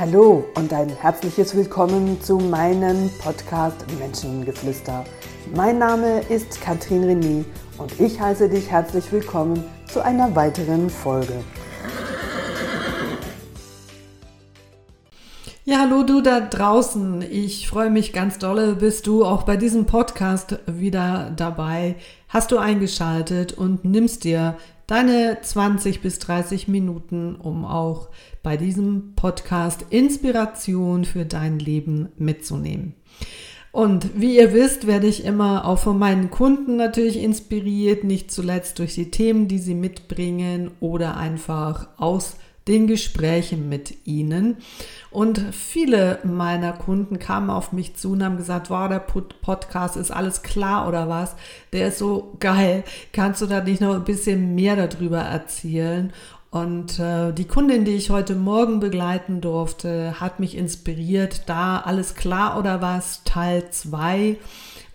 Hallo und ein herzliches Willkommen zu meinem Podcast Menschengeflüster. Mein Name ist Katrin René und ich heiße dich herzlich willkommen zu einer weiteren Folge. Ja, hallo du da draußen. Ich freue mich ganz dolle, bist du auch bei diesem Podcast wieder dabei. Hast du eingeschaltet und nimmst dir deine 20 bis 30 Minuten, um auch bei diesem Podcast Inspiration für dein Leben mitzunehmen. Und wie ihr wisst, werde ich immer auch von meinen Kunden natürlich inspiriert, nicht zuletzt durch die Themen, die sie mitbringen oder einfach aus den Gesprächen mit ihnen. Und viele meiner Kunden kamen auf mich zu und haben gesagt, wow, der Podcast ist alles klar oder was? Der ist so geil. Kannst du da nicht noch ein bisschen mehr darüber erzählen? Und äh, die Kundin, die ich heute Morgen begleiten durfte, hat mich inspiriert, da alles klar oder was, Teil 2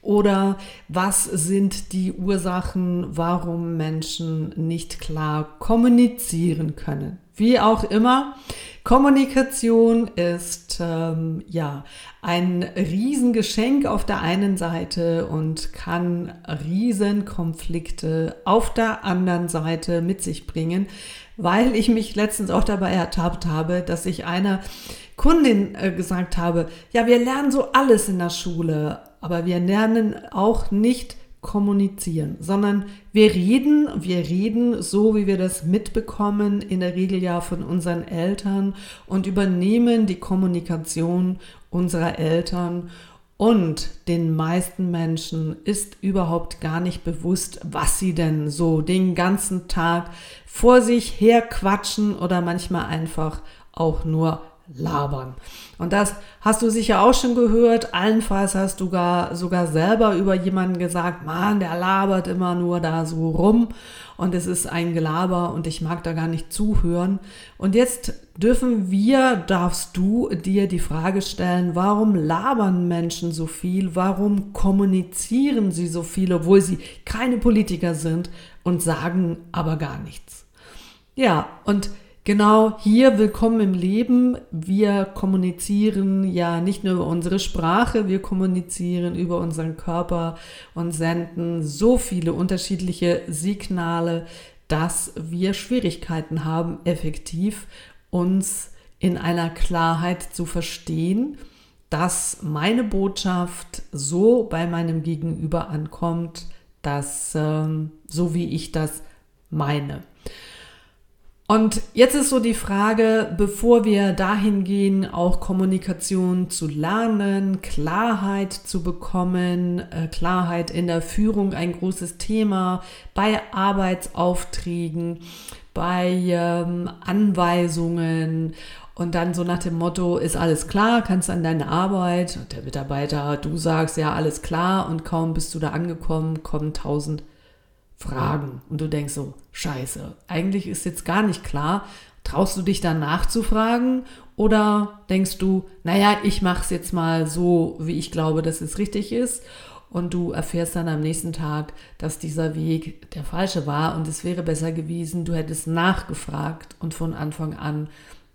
oder was sind die Ursachen, warum Menschen nicht klar kommunizieren können? Wie auch immer, Kommunikation ist ähm, ja ein Riesengeschenk auf der einen Seite und kann Riesenkonflikte auf der anderen Seite mit sich bringen, weil ich mich letztens auch dabei ertappt habe, dass ich einer Kundin äh, gesagt habe, ja, wir lernen so alles in der Schule, aber wir lernen auch nicht kommunizieren, sondern wir reden, wir reden so, wie wir das mitbekommen, in der Regel ja von unseren Eltern und übernehmen die Kommunikation unserer Eltern. Und den meisten Menschen ist überhaupt gar nicht bewusst, was sie denn so den ganzen Tag vor sich her quatschen oder manchmal einfach auch nur labern. Und das hast du sicher auch schon gehört. Allenfalls hast du gar, sogar selber über jemanden gesagt, Mann, der labert immer nur da so rum und es ist ein Gelaber und ich mag da gar nicht zuhören. Und jetzt dürfen wir, darfst du dir die Frage stellen, warum labern Menschen so viel? Warum kommunizieren sie so viel, obwohl sie keine Politiker sind und sagen aber gar nichts? Ja, und Genau hier willkommen im Leben. Wir kommunizieren ja nicht nur über unsere Sprache, wir kommunizieren über unseren Körper und senden so viele unterschiedliche Signale, dass wir Schwierigkeiten haben, effektiv uns in einer Klarheit zu verstehen, dass meine Botschaft so bei meinem Gegenüber ankommt, dass ähm, so wie ich das meine. Und jetzt ist so die Frage, bevor wir dahin gehen, auch Kommunikation zu lernen, Klarheit zu bekommen, äh, Klarheit in der Führung ein großes Thema, bei Arbeitsaufträgen, bei ähm, Anweisungen. Und dann so nach dem Motto, ist alles klar, kannst an deine Arbeit. Und der Mitarbeiter, du sagst ja alles klar. Und kaum bist du da angekommen, kommen tausend Fragen und du denkst so, scheiße, eigentlich ist jetzt gar nicht klar. Traust du dich dann nachzufragen oder denkst du, naja, ich mache es jetzt mal so, wie ich glaube, dass es richtig ist und du erfährst dann am nächsten Tag, dass dieser Weg der falsche war und es wäre besser gewesen, du hättest nachgefragt und von Anfang an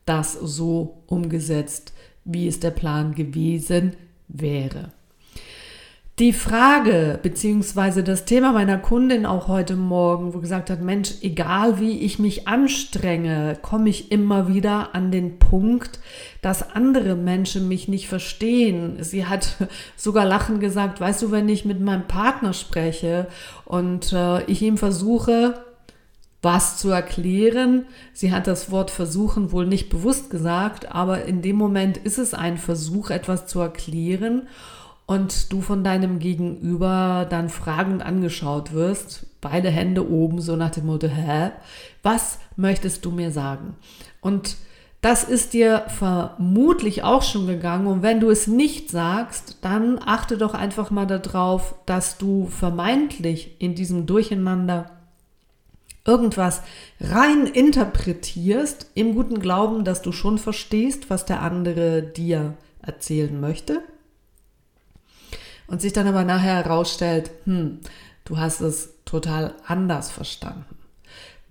das so umgesetzt, wie es der Plan gewesen wäre. Die Frage beziehungsweise das Thema meiner Kundin auch heute Morgen, wo gesagt hat, Mensch, egal wie ich mich anstrenge, komme ich immer wieder an den Punkt, dass andere Menschen mich nicht verstehen. Sie hat sogar lachend gesagt, weißt du, wenn ich mit meinem Partner spreche und äh, ich ihm versuche, was zu erklären. Sie hat das Wort versuchen wohl nicht bewusst gesagt, aber in dem Moment ist es ein Versuch, etwas zu erklären und du von deinem Gegenüber dann fragend angeschaut wirst, beide Hände oben, so nach dem Motto, hä, was möchtest du mir sagen? Und das ist dir vermutlich auch schon gegangen. Und wenn du es nicht sagst, dann achte doch einfach mal darauf, dass du vermeintlich in diesem Durcheinander irgendwas rein interpretierst, im guten Glauben, dass du schon verstehst, was der andere dir erzählen möchte und sich dann aber nachher herausstellt, hm, du hast es total anders verstanden.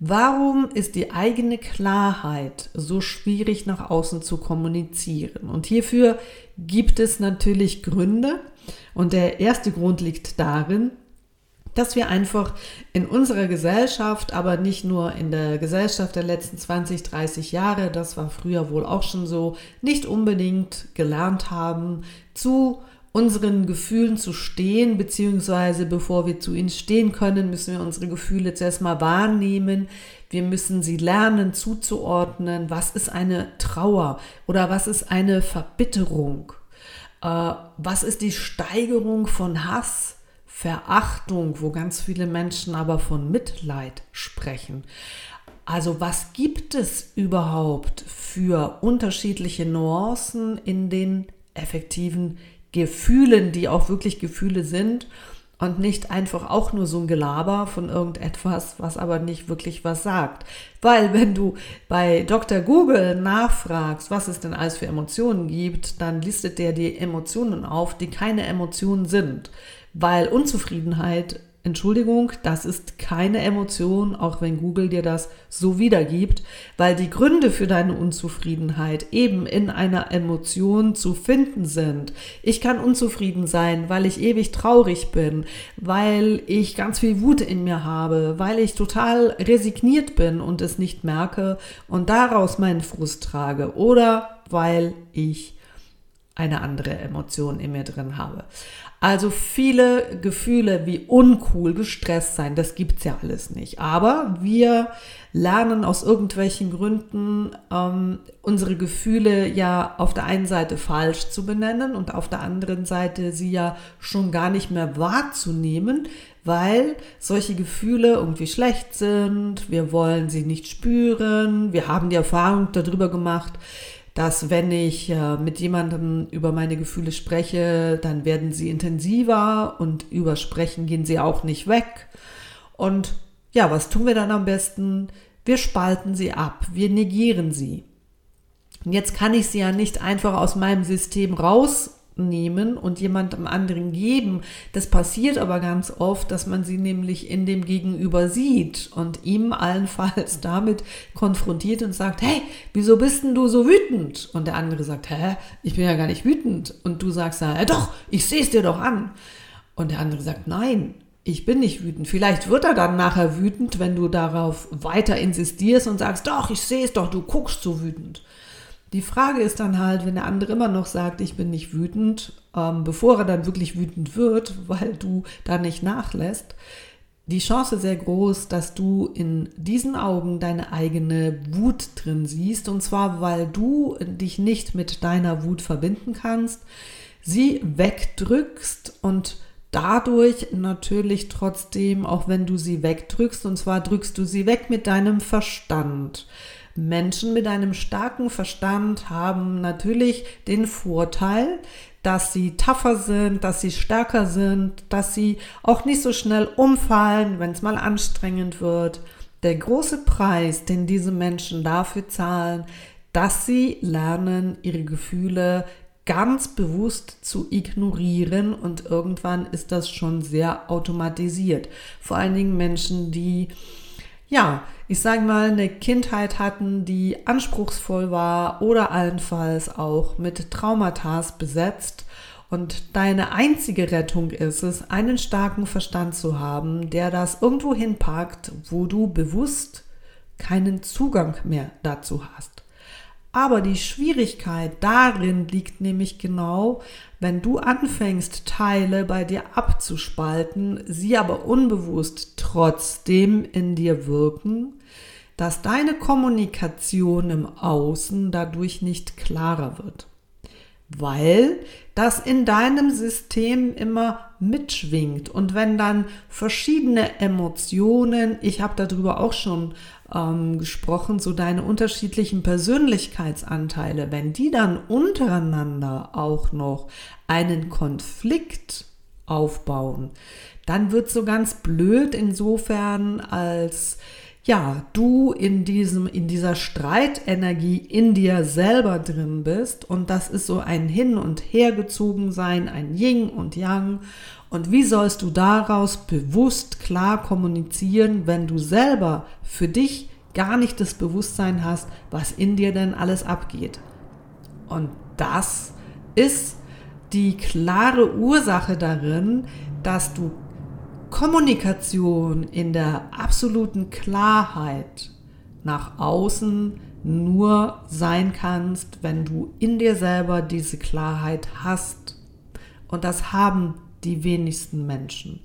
Warum ist die eigene Klarheit so schwierig nach außen zu kommunizieren? Und hierfür gibt es natürlich Gründe. Und der erste Grund liegt darin, dass wir einfach in unserer Gesellschaft, aber nicht nur in der Gesellschaft der letzten 20, 30 Jahre, das war früher wohl auch schon so, nicht unbedingt gelernt haben, zu unseren Gefühlen zu stehen, beziehungsweise bevor wir zu ihnen stehen können, müssen wir unsere Gefühle zuerst mal wahrnehmen. Wir müssen sie lernen zuzuordnen. Was ist eine Trauer oder was ist eine Verbitterung? Äh, was ist die Steigerung von Hass? Verachtung, wo ganz viele Menschen aber von Mitleid sprechen. Also was gibt es überhaupt für unterschiedliche Nuancen in den effektiven Gefühlen, die auch wirklich Gefühle sind und nicht einfach auch nur so ein Gelaber von irgendetwas, was aber nicht wirklich was sagt. Weil wenn du bei Dr. Google nachfragst, was es denn alles für Emotionen gibt, dann listet der die Emotionen auf, die keine Emotionen sind. Weil Unzufriedenheit Entschuldigung, das ist keine Emotion, auch wenn Google dir das so wiedergibt, weil die Gründe für deine Unzufriedenheit eben in einer Emotion zu finden sind. Ich kann unzufrieden sein, weil ich ewig traurig bin, weil ich ganz viel Wut in mir habe, weil ich total resigniert bin und es nicht merke und daraus meinen Frust trage oder weil ich eine andere Emotion in mir drin habe. Also viele Gefühle wie uncool, gestresst sein, das gibt's ja alles nicht. Aber wir lernen aus irgendwelchen Gründen ähm, unsere Gefühle ja auf der einen Seite falsch zu benennen und auf der anderen Seite sie ja schon gar nicht mehr wahrzunehmen, weil solche Gefühle irgendwie schlecht sind. Wir wollen sie nicht spüren. Wir haben die Erfahrung darüber gemacht, dass wenn ich äh, mit jemandem über meine Gefühle spreche, dann werden sie intensiver und über Sprechen gehen sie auch nicht weg. Und ja, was tun wir dann am besten? Wir spalten sie ab, wir negieren sie. Und jetzt kann ich sie ja nicht einfach aus meinem System raus nehmen und jemandem anderen geben. Das passiert aber ganz oft, dass man sie nämlich in dem Gegenüber sieht und ihm allenfalls damit konfrontiert und sagt, hey, wieso bist denn du so wütend? Und der andere sagt, hä, ich bin ja gar nicht wütend. Und du sagst, ja, doch, ich sehe es dir doch an. Und der andere sagt, nein, ich bin nicht wütend. Vielleicht wird er dann nachher wütend, wenn du darauf weiter insistierst und sagst, doch, ich sehe es doch, du guckst so wütend. Die Frage ist dann halt, wenn der andere immer noch sagt, ich bin nicht wütend, ähm, bevor er dann wirklich wütend wird, weil du da nicht nachlässt, die Chance sehr groß, dass du in diesen Augen deine eigene Wut drin siehst. Und zwar, weil du dich nicht mit deiner Wut verbinden kannst, sie wegdrückst und dadurch natürlich trotzdem, auch wenn du sie wegdrückst, und zwar drückst du sie weg mit deinem Verstand. Menschen mit einem starken Verstand haben natürlich den Vorteil, dass sie tougher sind, dass sie stärker sind, dass sie auch nicht so schnell umfallen, wenn es mal anstrengend wird. Der große Preis, den diese Menschen dafür zahlen, dass sie lernen, ihre Gefühle ganz bewusst zu ignorieren und irgendwann ist das schon sehr automatisiert. Vor allen Dingen Menschen, die ja, ich sage mal, eine Kindheit hatten, die anspruchsvoll war oder allenfalls auch mit Traumata besetzt. Und deine einzige Rettung ist es, einen starken Verstand zu haben, der das irgendwo hinpackt, wo du bewusst keinen Zugang mehr dazu hast. Aber die Schwierigkeit darin liegt nämlich genau, wenn du anfängst, Teile bei dir abzuspalten, sie aber unbewusst trotzdem in dir wirken, dass deine Kommunikation im Außen dadurch nicht klarer wird. Weil das in deinem System immer mitschwingt. Und wenn dann verschiedene Emotionen, ich habe darüber auch schon ähm, gesprochen, so deine unterschiedlichen Persönlichkeitsanteile, wenn die dann untereinander auch noch einen Konflikt aufbauen, dann wird so ganz blöd insofern, als ja, du in diesem, in dieser Streitenergie in dir selber drin bist und das ist so ein Hin und Her gezogen sein, ein Yin und Yang Und wie sollst du daraus bewusst klar kommunizieren, wenn du selber für dich gar nicht das Bewusstsein hast, was in dir denn alles abgeht? Und das ist die klare Ursache darin, dass du Kommunikation in der absoluten Klarheit nach außen nur sein kannst, wenn du in dir selber diese Klarheit hast. Und das haben die wenigsten Menschen.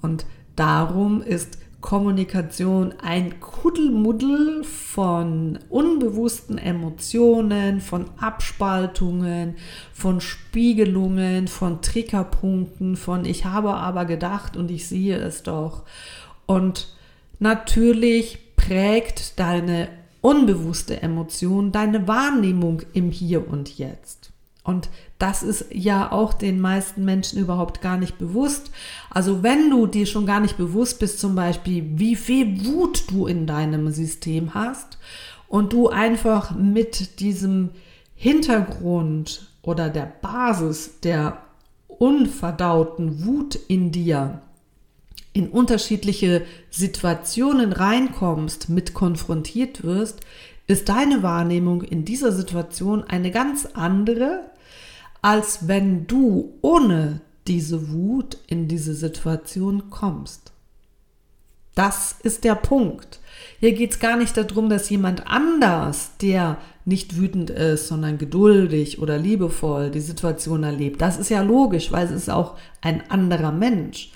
Und darum ist Kommunikation ein Kuddelmuddel von unbewussten Emotionen, von Abspaltungen, von Spiegelungen, von Triggerpunkten, von ich habe aber gedacht und ich sehe es doch. Und natürlich prägt deine unbewusste Emotion deine Wahrnehmung im Hier und Jetzt. Und das ist ja auch den meisten Menschen überhaupt gar nicht bewusst. Also wenn du dir schon gar nicht bewusst bist, zum Beispiel, wie viel Wut du in deinem System hast und du einfach mit diesem Hintergrund oder der Basis der unverdauten Wut in dir in unterschiedliche Situationen reinkommst, mit konfrontiert wirst, ist deine Wahrnehmung in dieser Situation eine ganz andere, als wenn du ohne diese Wut in diese Situation kommst. Das ist der Punkt. Hier geht es gar nicht darum, dass jemand anders, der nicht wütend ist, sondern geduldig oder liebevoll die Situation erlebt. Das ist ja logisch, weil es ist auch ein anderer Mensch.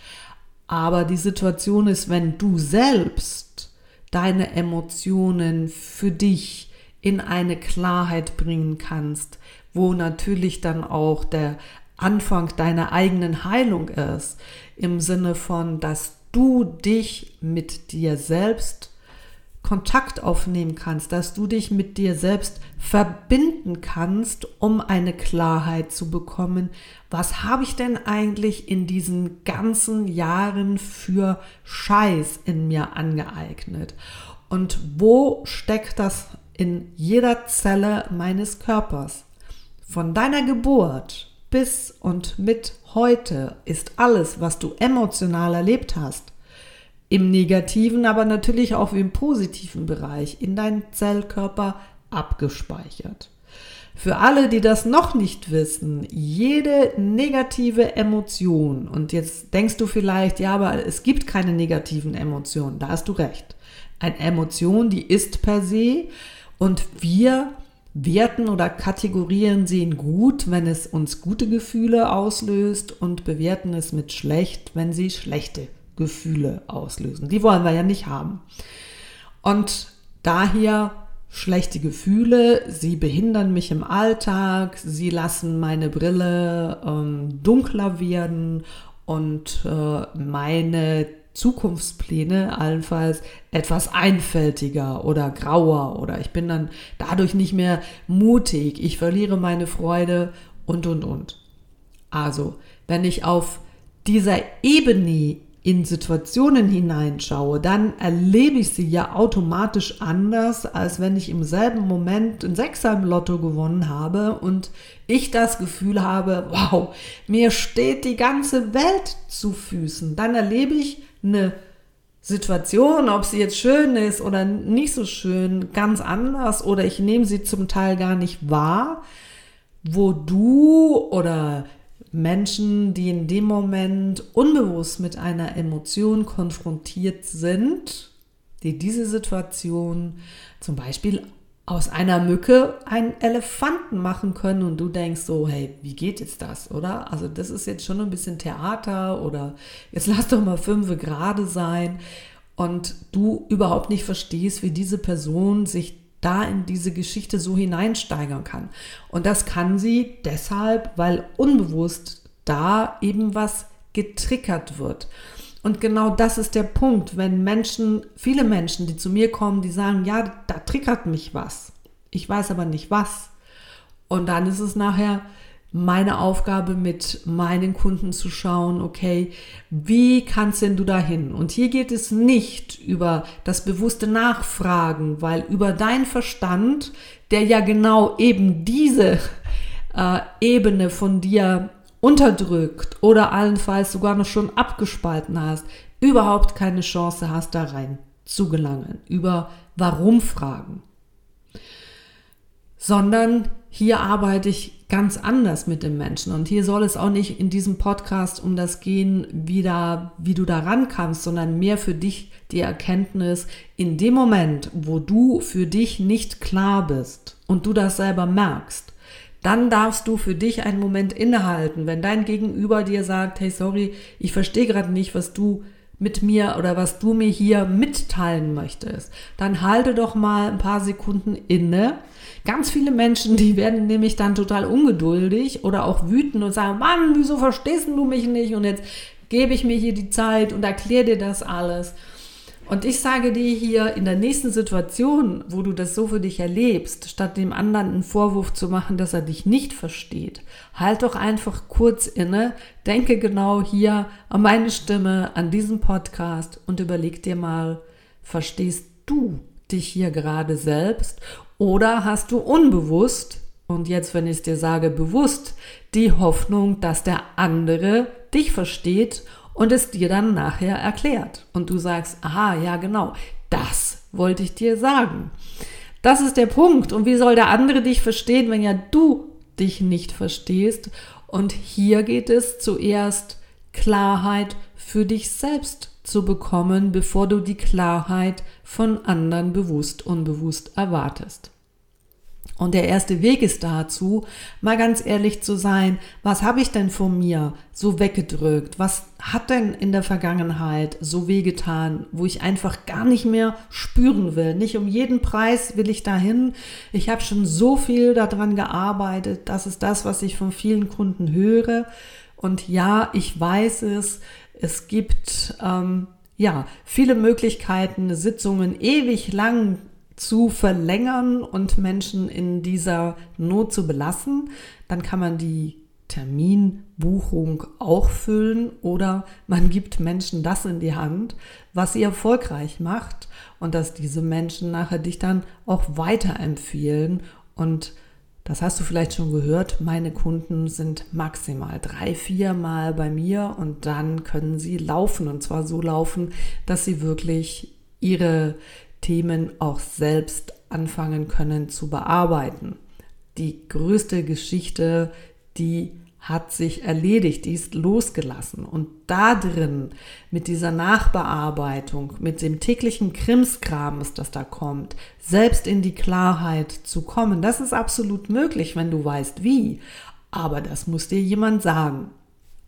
Aber die Situation ist, wenn du selbst deine Emotionen für dich in eine Klarheit bringen kannst, wo natürlich dann auch der Anfang deiner eigenen Heilung ist, im Sinne von, dass du dich mit dir selbst Kontakt aufnehmen kannst, dass du dich mit dir selbst verbinden kannst, um eine Klarheit zu bekommen. Was habe ich denn eigentlich in diesen ganzen Jahren für Scheiß in mir angeeignet? Und wo steckt das in jeder Zelle meines Körpers? Von deiner Geburt bis und mit heute ist alles, was du emotional erlebt hast, im negativen, aber natürlich auch im positiven Bereich in deinen Zellkörper abgespeichert. Für alle, die das noch nicht wissen, jede negative Emotion, und jetzt denkst du vielleicht, ja, aber es gibt keine negativen Emotionen, da hast du recht. Eine Emotion, die ist per se und wir werten oder kategorieren sie in gut, wenn es uns gute Gefühle auslöst und bewerten es mit schlecht, wenn sie schlechte Gefühle auslösen. Die wollen wir ja nicht haben. Und daher schlechte Gefühle, sie behindern mich im Alltag, sie lassen meine Brille ähm, dunkler werden und äh, meine Zukunftspläne allenfalls etwas einfältiger oder grauer oder ich bin dann dadurch nicht mehr mutig, ich verliere meine Freude und und und. Also, wenn ich auf dieser Ebene in Situationen hineinschaue, dann erlebe ich sie ja automatisch anders, als wenn ich im selben Moment ein Sechser im Lotto gewonnen habe und ich das Gefühl habe, wow, mir steht die ganze Welt zu Füßen. Dann erlebe ich eine Situation, ob sie jetzt schön ist oder nicht so schön, ganz anders oder ich nehme sie zum Teil gar nicht wahr, wo du oder Menschen, die in dem Moment unbewusst mit einer Emotion konfrontiert sind, die diese Situation zum Beispiel aus einer Mücke einen Elefanten machen können und du denkst so, hey, wie geht jetzt das, oder? Also das ist jetzt schon ein bisschen Theater oder jetzt lass doch mal fünf gerade sein und du überhaupt nicht verstehst, wie diese Person sich da in diese Geschichte so hineinsteigern kann. Und das kann sie deshalb, weil unbewusst da eben was getriggert wird. Und genau das ist der Punkt, wenn Menschen, viele Menschen, die zu mir kommen, die sagen, ja, da triggert mich was. Ich weiß aber nicht was. Und dann ist es nachher meine Aufgabe mit meinen Kunden zu schauen, okay, wie kannst denn du dahin? Und hier geht es nicht über das bewusste Nachfragen, weil über dein Verstand, der ja genau eben diese äh, Ebene von dir unterdrückt oder allenfalls sogar noch schon abgespalten hast, überhaupt keine Chance hast, da rein zu gelangen. Über Warum-Fragen. Sondern hier arbeite ich ganz anders mit dem Menschen. Und hier soll es auch nicht in diesem Podcast um das gehen, wie, da, wie du da rankamst, sondern mehr für dich die Erkenntnis, in dem Moment, wo du für dich nicht klar bist und du das selber merkst, dann darfst du für dich einen Moment innehalten. Wenn dein Gegenüber dir sagt, hey, sorry, ich verstehe gerade nicht, was du mit mir oder was du mir hier mitteilen möchtest, dann halte doch mal ein paar Sekunden inne Ganz viele Menschen, die werden nämlich dann total ungeduldig oder auch wütend und sagen, Mann, wieso verstehst du mich nicht? Und jetzt gebe ich mir hier die Zeit und erkläre dir das alles. Und ich sage dir hier in der nächsten Situation, wo du das so für dich erlebst, statt dem anderen einen Vorwurf zu machen, dass er dich nicht versteht, halt doch einfach kurz inne, denke genau hier an meine Stimme, an diesen Podcast und überleg dir mal, verstehst du dich hier gerade selbst oder hast du unbewusst, und jetzt, wenn ich es dir sage, bewusst, die Hoffnung, dass der andere dich versteht und es dir dann nachher erklärt. Und du sagst, aha, ja genau, das wollte ich dir sagen. Das ist der Punkt. Und wie soll der andere dich verstehen, wenn ja du dich nicht verstehst? Und hier geht es zuerst Klarheit für dich selbst zu bekommen, bevor du die Klarheit von anderen bewusst, unbewusst erwartest. Und der erste Weg ist dazu, mal ganz ehrlich zu sein, was habe ich denn von mir so weggedrückt? Was hat denn in der Vergangenheit so wehgetan, wo ich einfach gar nicht mehr spüren will? Nicht um jeden Preis will ich dahin. Ich habe schon so viel daran gearbeitet. Das ist das, was ich von vielen Kunden höre. Und ja, ich weiß es. Es gibt ähm, ja viele Möglichkeiten, Sitzungen ewig lang zu verlängern und Menschen in dieser Not zu belassen. Dann kann man die Terminbuchung auch füllen oder man gibt Menschen das in die Hand, was sie erfolgreich macht und dass diese Menschen nachher dich dann auch weiterempfehlen und das hast du vielleicht schon gehört, meine Kunden sind maximal drei, vier Mal bei mir und dann können sie laufen und zwar so laufen, dass sie wirklich ihre Themen auch selbst anfangen können zu bearbeiten. Die größte Geschichte, die hat sich erledigt, die ist losgelassen. Und da drin, mit dieser Nachbearbeitung, mit dem täglichen Krimskrams, das da kommt, selbst in die Klarheit zu kommen, das ist absolut möglich, wenn du weißt wie. Aber das muss dir jemand sagen.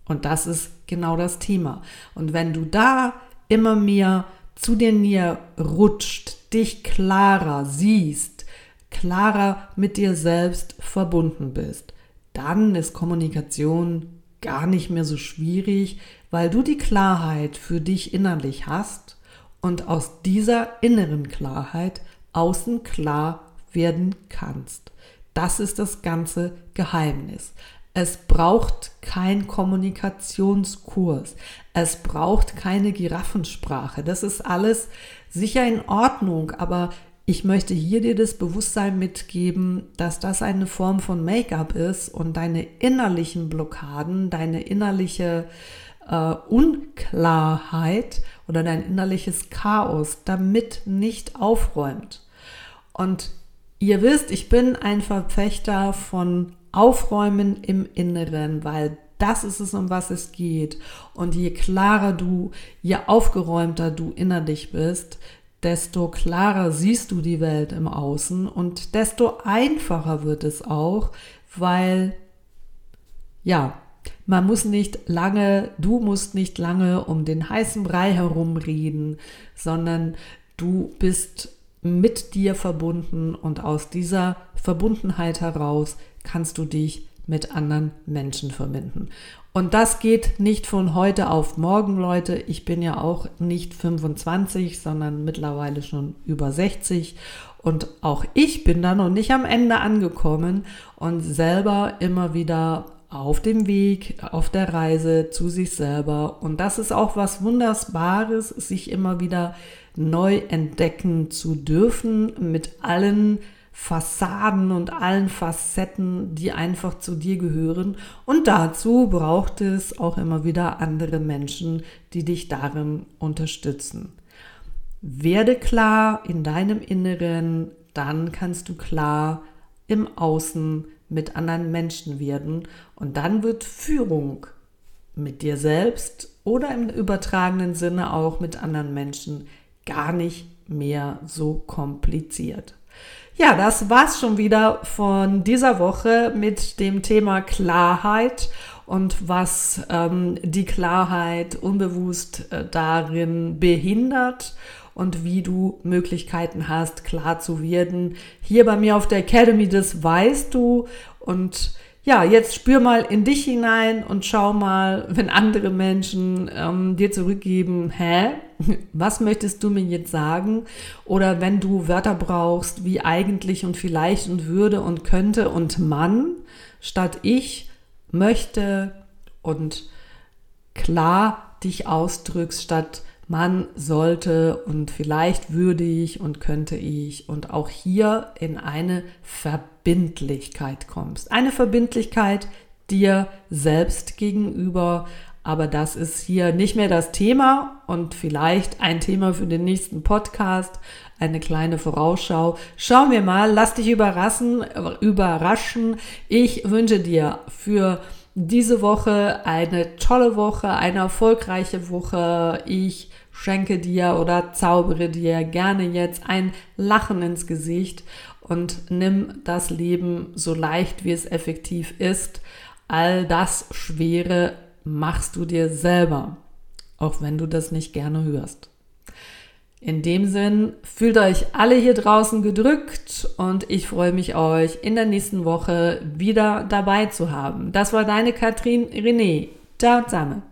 Und das ist genau das Thema. Und wenn du da immer mehr zu dir näher rutscht, dich klarer siehst, klarer mit dir selbst verbunden bist, dann ist Kommunikation gar nicht mehr so schwierig, weil du die Klarheit für dich innerlich hast und aus dieser inneren Klarheit außen klar werden kannst. Das ist das ganze Geheimnis. Es braucht kein Kommunikationskurs. Es braucht keine Giraffensprache. Das ist alles sicher in Ordnung, aber ich möchte hier dir das Bewusstsein mitgeben, dass das eine Form von Make-up ist und deine innerlichen Blockaden, deine innerliche äh, Unklarheit oder dein innerliches Chaos damit nicht aufräumt. Und ihr wisst, ich bin ein Verfechter von Aufräumen im Inneren, weil das ist es, um was es geht. Und je klarer du, je aufgeräumter du innerlich bist, desto klarer siehst du die Welt im Außen und desto einfacher wird es auch, weil ja, man muss nicht lange, du musst nicht lange um den heißen Brei herumreden, sondern du bist mit dir verbunden und aus dieser Verbundenheit heraus kannst du dich mit anderen Menschen verbinden. Und das geht nicht von heute auf morgen, Leute. Ich bin ja auch nicht 25, sondern mittlerweile schon über 60. Und auch ich bin da noch nicht am Ende angekommen und selber immer wieder auf dem Weg, auf der Reise zu sich selber. Und das ist auch was Wunderbares, sich immer wieder neu entdecken zu dürfen mit allen Fassaden und allen Facetten, die einfach zu dir gehören. Und dazu braucht es auch immer wieder andere Menschen, die dich darin unterstützen. Werde klar in deinem Inneren, dann kannst du klar im Außen mit anderen Menschen werden und dann wird Führung mit dir selbst oder im übertragenen Sinne auch mit anderen Menschen gar nicht mehr so kompliziert. Ja, das war's schon wieder von dieser Woche mit dem Thema Klarheit und was ähm, die Klarheit unbewusst äh, darin behindert und wie du Möglichkeiten hast, klar zu werden. Hier bei mir auf der Academy, das weißt du und ja, jetzt spür mal in dich hinein und schau mal, wenn andere Menschen ähm, dir zurückgeben, hä, was möchtest du mir jetzt sagen? Oder wenn du Wörter brauchst wie eigentlich und vielleicht und würde und könnte und Mann statt ich möchte und klar dich ausdrückst statt man sollte und vielleicht würde ich und könnte ich und auch hier in eine Verbindlichkeit kommst. Eine Verbindlichkeit dir selbst gegenüber, aber das ist hier nicht mehr das Thema und vielleicht ein Thema für den nächsten Podcast, eine kleine Vorausschau. Schauen wir mal, lass dich überraschen, überraschen. Ich wünsche dir für diese Woche eine tolle Woche, eine erfolgreiche Woche. Ich schenke dir oder zaubere dir gerne jetzt ein Lachen ins Gesicht und nimm das Leben so leicht, wie es effektiv ist. All das Schwere machst du dir selber, auch wenn du das nicht gerne hörst. In dem Sinn, fühlt euch alle hier draußen gedrückt und ich freue mich, euch in der nächsten Woche wieder dabei zu haben. Das war deine Katrin René. Ciao zusammen.